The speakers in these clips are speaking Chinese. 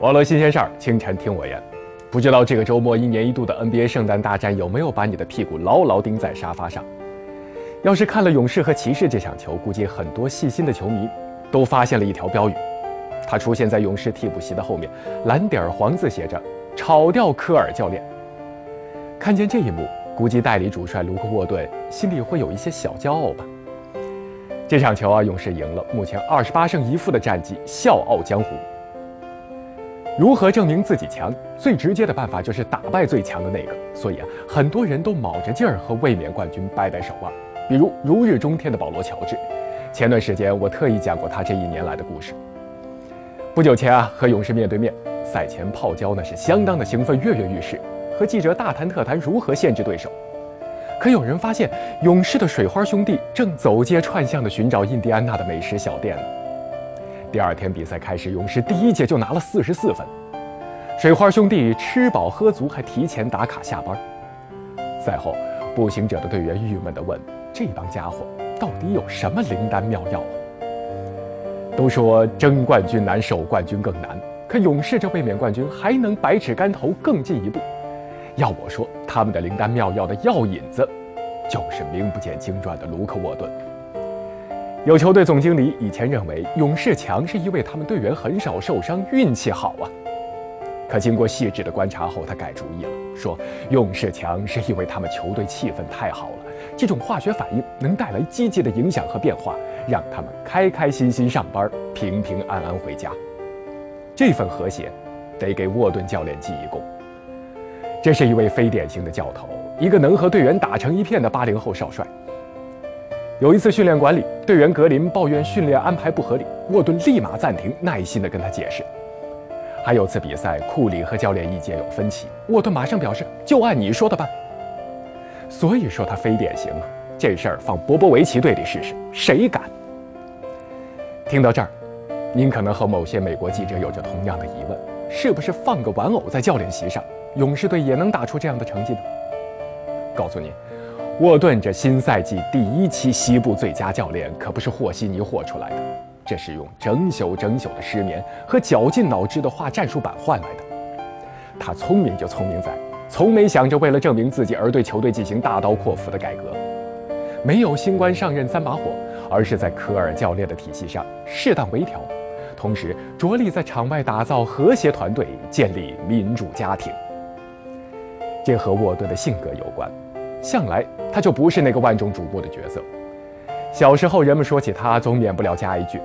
网络新鲜事儿，清晨听我言。不知道这个周末一年一度的 NBA 圣诞大战有没有把你的屁股牢牢钉在沙发上？要是看了勇士和骑士这场球，估计很多细心的球迷都发现了一条标语，它出现在勇士替补席的后面，蓝点儿黄字写着“炒掉科尔教练”。看见这一幕，估计代理主帅卢克沃顿心里会有一些小骄傲吧。这场球啊，勇士赢了，目前二十八胜一负的战绩，笑傲江湖。如何证明自己强？最直接的办法就是打败最强的那个。所以啊，很多人都卯着劲儿和卫冕冠军掰掰手腕。比如如日中天的保罗·乔治，前段时间我特意讲过他这一年来的故事。不久前啊，和勇士面对面，赛前泡椒那是相当的兴奋，跃跃欲试，和记者大谈特谈如何限制对手。可有人发现，勇士的水花兄弟正走街串巷的寻找印第安纳的美食小店呢。第二天比赛开始，勇士第一节就拿了四十四分。水花兄弟吃饱喝足，还提前打卡下班。赛后，步行者的队员郁闷地问：“这帮家伙到底有什么灵丹妙药？”都说争冠军难，守冠军更难。可勇士这卫冕冠军还能百尺竿头更进一步？要我说，他们的灵丹妙药的药引子，就是名不见经传的卢克沃顿。有球队总经理以前认为勇士强是因为他们队员很少受伤，运气好啊。可经过细致的观察后，他改主意了，说勇士强是因为他们球队气氛太好了，这种化学反应能带来积极的影响和变化，让他们开开心心上班，平平安安回家。这份和谐，得给沃顿教练记一功。这是一位非典型的教头，一个能和队员打成一片的八零后少帅。有一次训练馆里，队员格林抱怨训练安排不合理，沃顿立马暂停，耐心地跟他解释。还有次比赛，库里和教练意见有分歧，沃顿马上表示就按你说的办。所以说他非典型啊，这事儿放波波维奇队里试试，谁敢？听到这儿，您可能和某些美国记者有着同样的疑问：是不是放个玩偶在教练席上，勇士队也能打出这样的成绩呢？告诉你。沃顿这新赛季第一期西部最佳教练可不是和稀泥和出来的，这是用整宿整宿的失眠和绞尽脑汁的画战术板换来的。他聪明就聪明在，从没想着为了证明自己而对球队进行大刀阔斧的改革，没有新官上任三把火，而是在科尔教练的体系上适当微调，同时着力在场外打造和谐团队，建立民主家庭。这和沃顿的性格有关。向来他就不是那个万众瞩目的角色。小时候人们说起他，总免不了加一句：“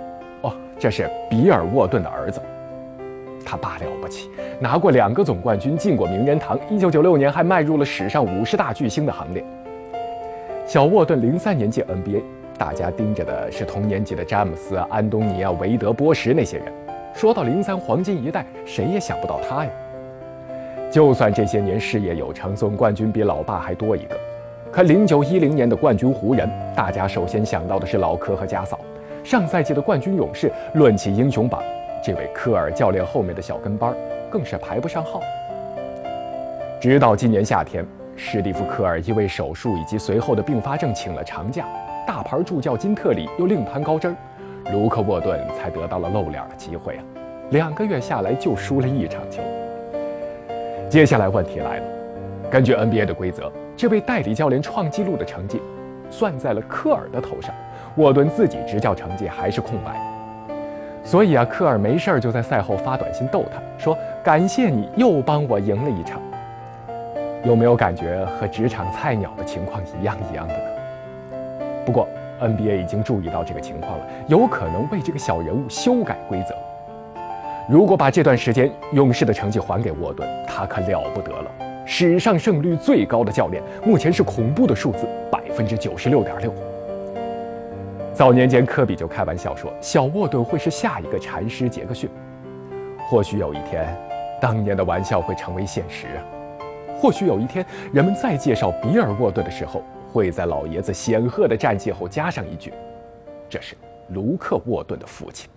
哦，这是比尔·沃顿的儿子。”他爸了不起，拿过两个总冠军，进过名人堂。一九九六年还迈入了史上五十大巨星的行列。小沃顿零三年进 NBA，大家盯着的是同年级的詹姆斯、安东尼啊、韦德、波什那些人。说到零三黄金一代，谁也想不到他呀。就算这些年事业有成，总冠军比老爸还多一个，可零九一零年的冠军湖人，大家首先想到的是老科和加嫂；上赛季的冠军勇士，论起英雄榜，这位科尔教练后面的小跟班更是排不上号。直到今年夏天，史蒂夫·科尔因为手术以及随后的并发症请了长假，大牌助教金特里又另攀高枝，卢克·沃顿才得到了露脸的机会啊！两个月下来就输了一场球。接下来问题来了，根据 NBA 的规则，这位代理教练创纪录的成绩算在了科尔的头上，沃顿自己执教成绩还是空白。所以啊，科尔没事就在赛后发短信逗他说：“感谢你又帮我赢了一场。”有没有感觉和职场菜鸟的情况一样一样的呢？不过 NBA 已经注意到这个情况了，有可能为这个小人物修改规则。如果把这段时间勇士的成绩还给沃顿，他可了不得了。史上胜率最高的教练，目前是恐怖的数字，百分之九十六点六。早年间，科比就开玩笑说，小沃顿会是下一个禅师杰克逊。或许有一天，当年的玩笑会成为现实。或许有一天，人们再介绍比尔沃顿的时候，会在老爷子显赫的战绩后加上一句：“这是卢克沃顿的父亲。”